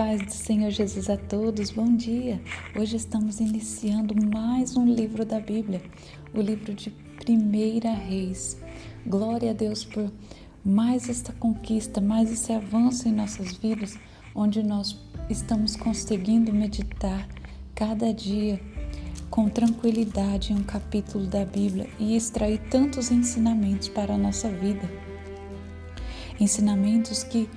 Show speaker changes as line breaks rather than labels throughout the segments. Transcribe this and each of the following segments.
paz do Senhor Jesus a todos, bom dia! Hoje estamos iniciando mais um livro da Bíblia, o livro de Primeira Reis. Glória a Deus por mais esta conquista, mais esse avanço em nossas vidas, onde nós estamos conseguindo meditar cada dia com tranquilidade em um capítulo da Bíblia e extrair tantos ensinamentos para a nossa vida. Ensinamentos que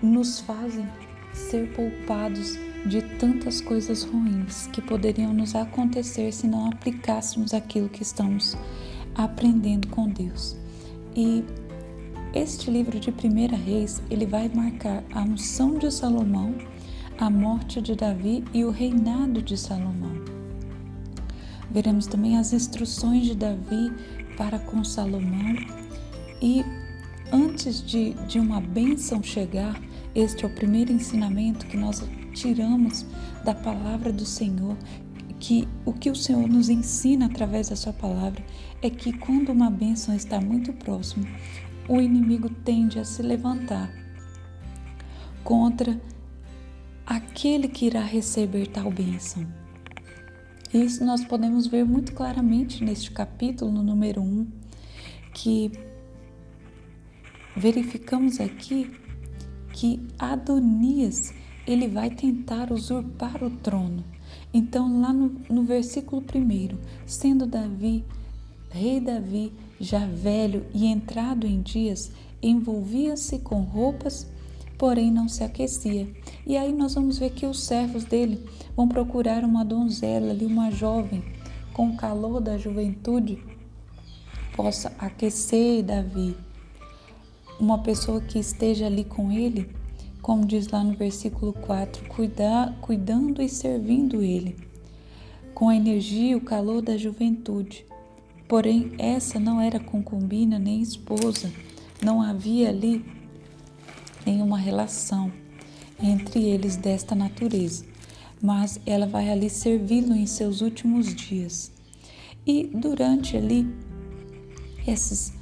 nos fazem ser poupados de tantas coisas ruins que poderiam nos acontecer se não aplicássemos aquilo que estamos aprendendo com Deus. E este livro de Primeira Reis, ele vai marcar a unção de Salomão, a morte de Davi e o reinado de Salomão. Veremos também as instruções de Davi para com Salomão e antes de, de uma bênção chegar, este é o primeiro ensinamento que nós tiramos da palavra do Senhor, que o que o Senhor nos ensina através da sua palavra é que quando uma bênção está muito próxima, o inimigo tende a se levantar contra aquele que irá receber tal bênção. Isso nós podemos ver muito claramente neste capítulo, no número 1, que verificamos aqui que Adonias ele vai tentar usurpar o trono. Então, lá no, no versículo 1, sendo Davi, rei Davi, já velho e entrado em dias, envolvia-se com roupas, porém não se aquecia. E aí nós vamos ver que os servos dele vão procurar uma donzela ali, uma jovem, com o calor da juventude, possa aquecer Davi uma pessoa que esteja ali com ele, como diz lá no versículo 4, cuidar, cuidando e servindo ele, com a energia e o calor da juventude. Porém, essa não era concubina nem esposa, não havia ali nenhuma relação entre eles desta natureza, mas ela vai ali servi-lo em seus últimos dias. E durante ali esses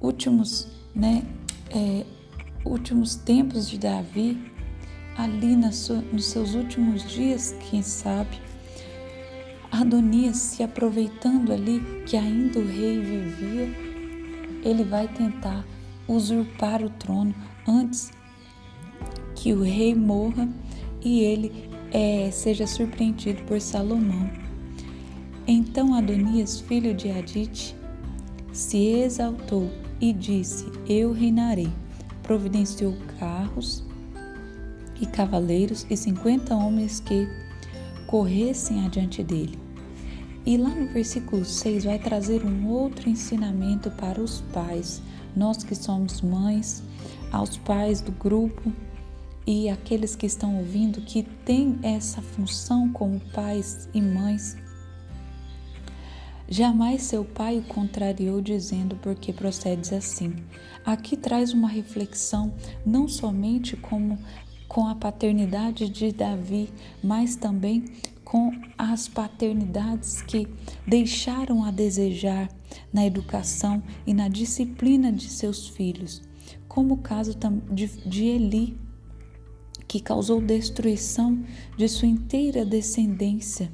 últimos, né, é, últimos tempos de Davi, ali sua, nos seus últimos dias, quem sabe, Adonias se aproveitando ali que ainda o rei vivia, ele vai tentar usurpar o trono antes que o rei morra e ele é, seja surpreendido por Salomão. Então Adonias, filho de Adite, se exaltou e disse: Eu reinarei. Providenciou carros e cavaleiros e cinquenta homens que corressem adiante dele. E lá no versículo 6 vai trazer um outro ensinamento para os pais, nós que somos mães, aos pais do grupo e aqueles que estão ouvindo que têm essa função como pais e mães Jamais seu pai o contrariou, dizendo: Porque procedes assim. Aqui traz uma reflexão, não somente como com a paternidade de Davi, mas também com as paternidades que deixaram a desejar na educação e na disciplina de seus filhos, como o caso de Eli, que causou destruição de sua inteira descendência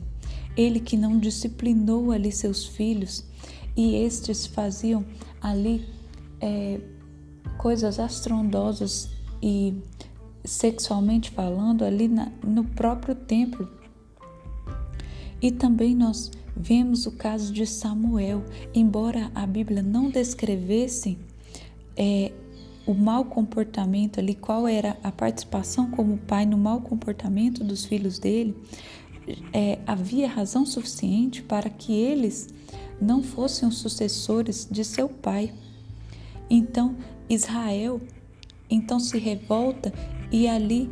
ele que não disciplinou ali seus filhos e estes faziam ali é, coisas astrondosas e sexualmente falando ali na, no próprio templo. E também nós vemos o caso de Samuel, embora a Bíblia não descrevesse é, o mau comportamento ali, qual era a participação como pai no mau comportamento dos filhos dele, é, havia razão suficiente para que eles não fossem os sucessores de seu pai. Então Israel então se revolta e ali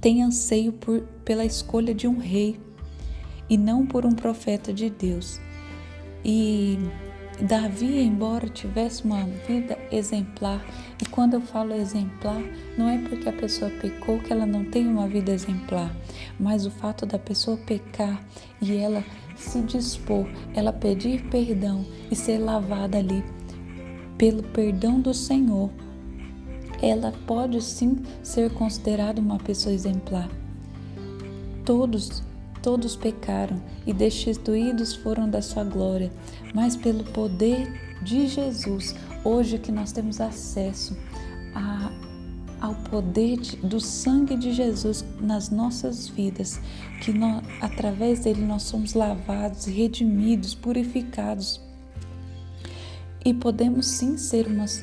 tem anseio por, pela escolha de um rei e não por um profeta de Deus. E Davi, embora tivesse uma vida exemplar, e quando eu falo exemplar, não é porque a pessoa pecou que ela não tem uma vida exemplar, mas o fato da pessoa pecar e ela se dispor, ela pedir perdão e ser lavada ali pelo perdão do Senhor, ela pode sim ser considerada uma pessoa exemplar. Todos, todos pecaram e destituídos foram da sua glória, mas pelo poder de Jesus, hoje que nós temos acesso a, ao poder de, do sangue de Jesus nas nossas vidas, que nós, através dele nós somos lavados, redimidos, purificados. E podemos sim ser umas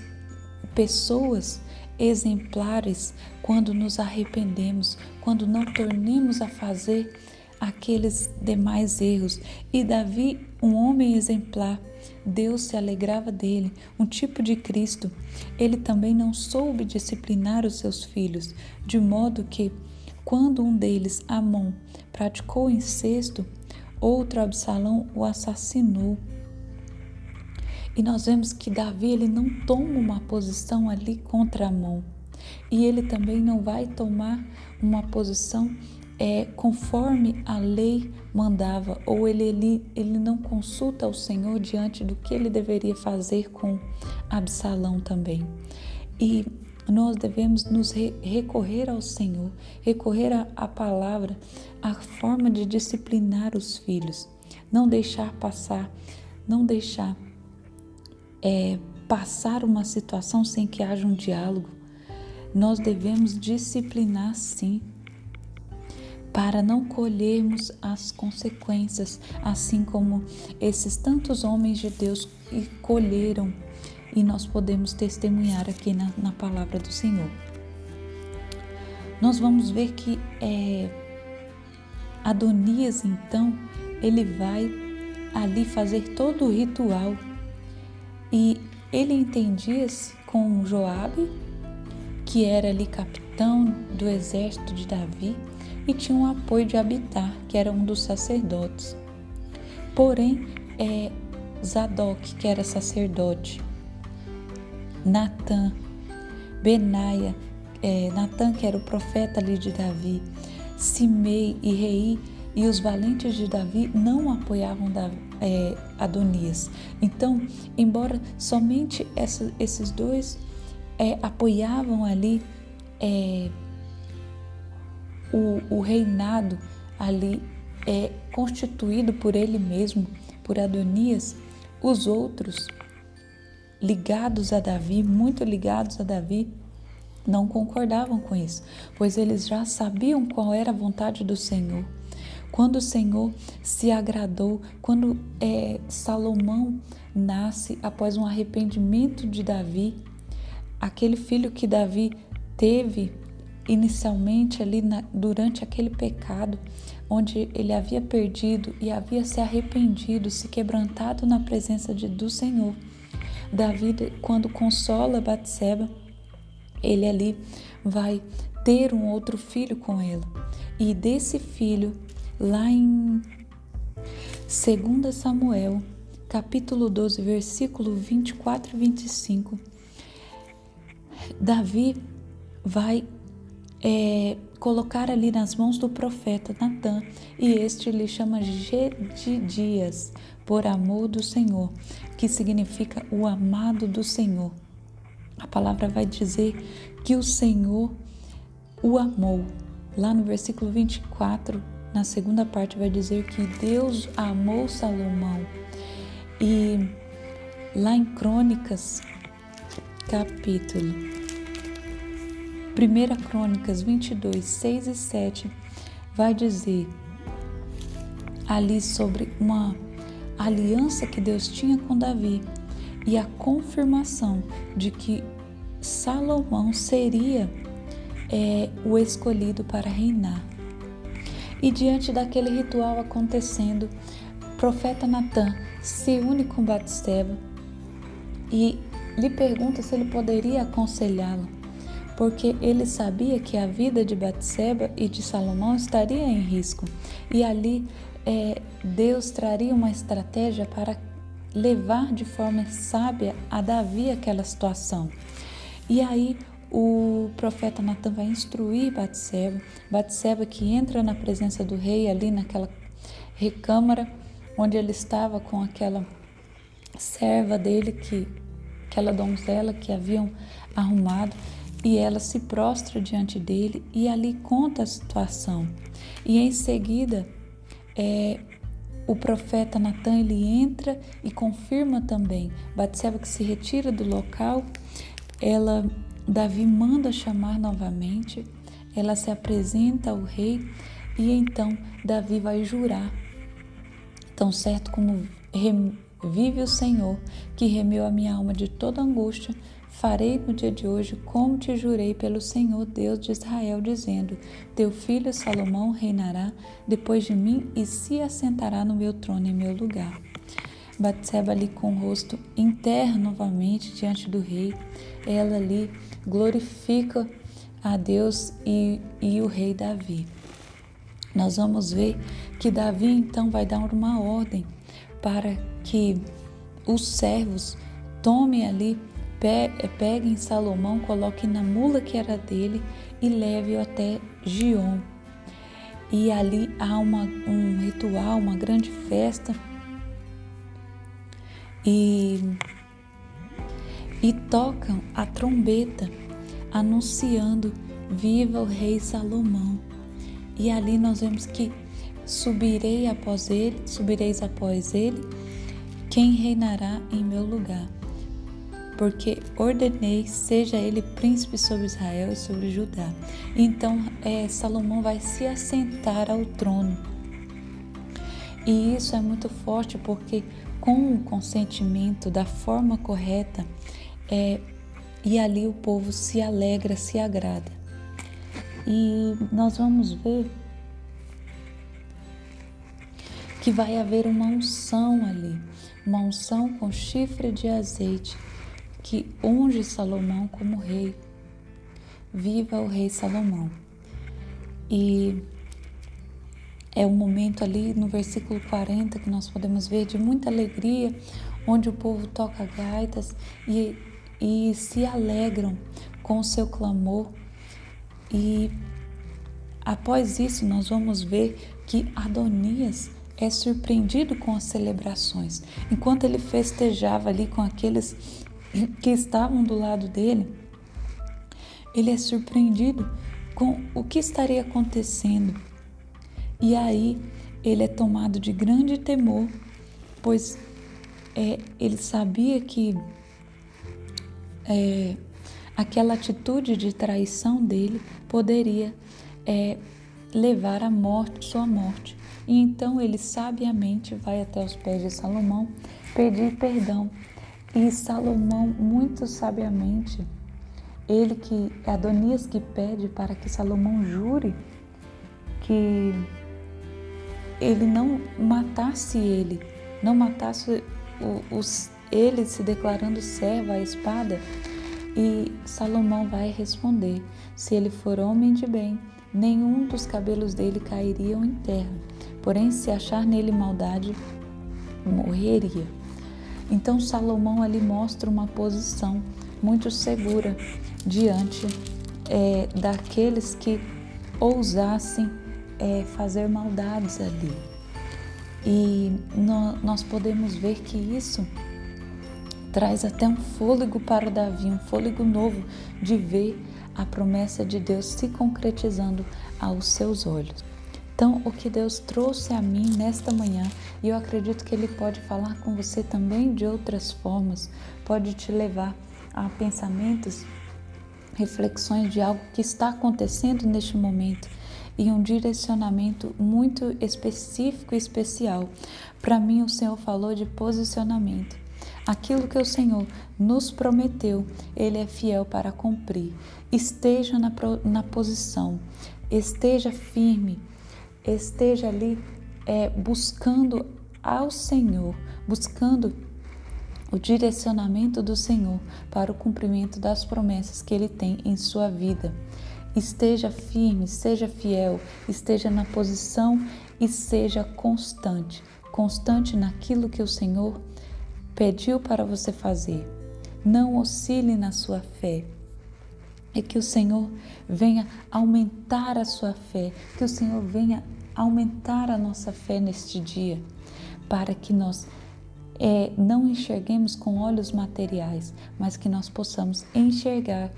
pessoas exemplares quando nos arrependemos, quando não tornemos a fazer aqueles demais erros. E Davi, um homem exemplar, Deus se alegrava dele, um tipo de Cristo. Ele também não soube disciplinar os seus filhos, de modo que, quando um deles, Amon, praticou incesto, outro Absalão o assassinou. E nós vemos que Davi ele não toma uma posição ali contra Amon. E ele também não vai tomar uma posição é, conforme a lei mandava, ou ele, ele, ele não consulta o Senhor diante do que ele deveria fazer com Absalão também. E nós devemos nos re recorrer ao Senhor, recorrer à palavra, a forma de disciplinar os filhos, não deixar passar, não deixar é, passar uma situação sem que haja um diálogo. Nós devemos disciplinar sim, para não colhermos as consequências, assim como esses tantos homens de Deus colheram. E nós podemos testemunhar aqui na, na palavra do Senhor. Nós vamos ver que é, Adonias, então, ele vai ali fazer todo o ritual. E ele entendia-se com Joabe, que era ali capitão do exército de Davi, e tinha o apoio de Abitar, que era um dos sacerdotes. Porém, é, Zadok, que era sacerdote, Natã, Benaia, é, que era o profeta ali de Davi, Simei e Rei e os valentes de Davi não apoiavam Davi, é, Adonias. Então, embora somente essa, esses dois é, apoiavam ali é, o, o reinado ali é constituído por ele mesmo, por Adonias, os outros ligados a Davi, muito ligados a Davi, não concordavam com isso, pois eles já sabiam qual era a vontade do Senhor. Quando o Senhor se agradou, quando é, Salomão nasce após um arrependimento de Davi, aquele filho que Davi teve inicialmente ali na, durante aquele pecado, onde ele havia perdido e havia se arrependido, se quebrantado na presença de, do Senhor. Davi, quando consola Batseba, ele ali vai ter um outro filho com ela. E desse filho, lá em 2 Samuel, capítulo 12, versículo 24 e 25, Davi vai é, colocar ali nas mãos do profeta Natan, e este lhe chama Gedidias, por amor do Senhor, que significa o amado do Senhor. A palavra vai dizer que o Senhor o amou. Lá no versículo 24, na segunda parte, vai dizer que Deus amou Salomão. E lá em Crônicas, capítulo 1 Crônicas 22, 6 e 7 vai dizer ali sobre uma aliança que Deus tinha com Davi e a confirmação de que Salomão seria é, o escolhido para reinar. E diante daquele ritual acontecendo, profeta Natan se une com Batseba e lhe pergunta se ele poderia aconselhá-lo porque ele sabia que a vida de Batseba e de Salomão estaria em risco. E ali é, Deus traria uma estratégia para levar de forma sábia a Davi aquela situação. E aí o profeta Natan vai instruir Batseba, Batseba que entra na presença do rei ali naquela recâmara onde ele estava com aquela serva dele que aquela donzela que haviam arrumado e ela se prostra diante dele e ali conta a situação. E em seguida, é, o profeta Natan ele entra e confirma também. Batseba que se retira do local, ela Davi manda chamar novamente, ela se apresenta ao rei e então Davi vai jurar. Tão certo como vive o Senhor, que remeu a minha alma de toda angústia, Farei no dia de hoje como te jurei pelo Senhor Deus de Israel, dizendo: Teu filho Salomão reinará depois de mim e se assentará no meu trono em meu lugar. Batseba ali com o rosto enterra novamente diante do rei. Ela ali glorifica a Deus e, e o rei Davi. Nós vamos ver que Davi então vai dar uma ordem para que os servos tomem ali peguem Salomão, coloquem na mula que era dele e leve-o até Gion. E ali há uma, um ritual, uma grande festa. E, e tocam a trombeta, anunciando: Viva o rei Salomão! E ali nós vemos que subirei após ele, subireis após ele, quem reinará em meu lugar porque ordenei seja ele príncipe sobre Israel e sobre Judá. Então é, Salomão vai se assentar ao trono. E isso é muito forte porque com o consentimento da forma correta, é, e ali o povo se alegra, se agrada. E nós vamos ver que vai haver uma unção ali, uma unção com chifre de azeite que unge Salomão como rei. Viva o rei Salomão. E é um momento ali no versículo 40 que nós podemos ver de muita alegria, onde o povo toca gaitas e, e se alegram com o seu clamor. E após isso, nós vamos ver que Adonias é surpreendido com as celebrações. Enquanto ele festejava ali com aqueles que estavam do lado dele, ele é surpreendido com o que estaria acontecendo. E aí ele é tomado de grande temor, pois é, ele sabia que é, aquela atitude de traição dele poderia é, levar à morte, sua morte. E então ele sabiamente vai até os pés de Salomão pedir perdão e Salomão, muito sabiamente, ele que é Adonias que pede para que Salomão jure que ele não matasse ele, não matasse os, ele se declarando servo à espada. E Salomão vai responder: se ele for homem de bem, nenhum dos cabelos dele cairiam em terra. Porém, se achar nele maldade, morreria. Então Salomão ali mostra uma posição muito segura diante é, daqueles que ousassem é, fazer maldades ali. E no, nós podemos ver que isso traz até um fôlego para Davi, um fôlego novo de ver a promessa de Deus se concretizando aos seus olhos. Então, o que Deus trouxe a mim nesta manhã, e eu acredito que Ele pode falar com você também de outras formas, pode te levar a pensamentos, reflexões de algo que está acontecendo neste momento e um direcionamento muito específico e especial. Para mim, o Senhor falou de posicionamento. Aquilo que o Senhor nos prometeu, Ele é fiel para cumprir. Esteja na, na posição, esteja firme esteja ali é, buscando ao Senhor, buscando o direcionamento do Senhor para o cumprimento das promessas que Ele tem em sua vida. Esteja firme, seja fiel, esteja na posição e seja constante. Constante naquilo que o Senhor pediu para você fazer. Não oscile na sua fé é que o Senhor venha aumentar a sua fé, que o Senhor venha aumentar a nossa fé neste dia, para que nós é, não enxerguemos com olhos materiais, mas que nós possamos enxergar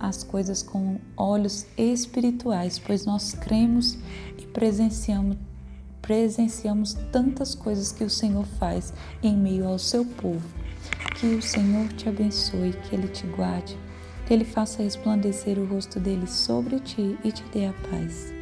as coisas com olhos espirituais, pois nós cremos e presenciamos presenciamos tantas coisas que o Senhor faz em meio ao seu povo. Que o Senhor te abençoe, que ele te guarde, que ele faça resplandecer o rosto dele sobre ti e te dê a paz.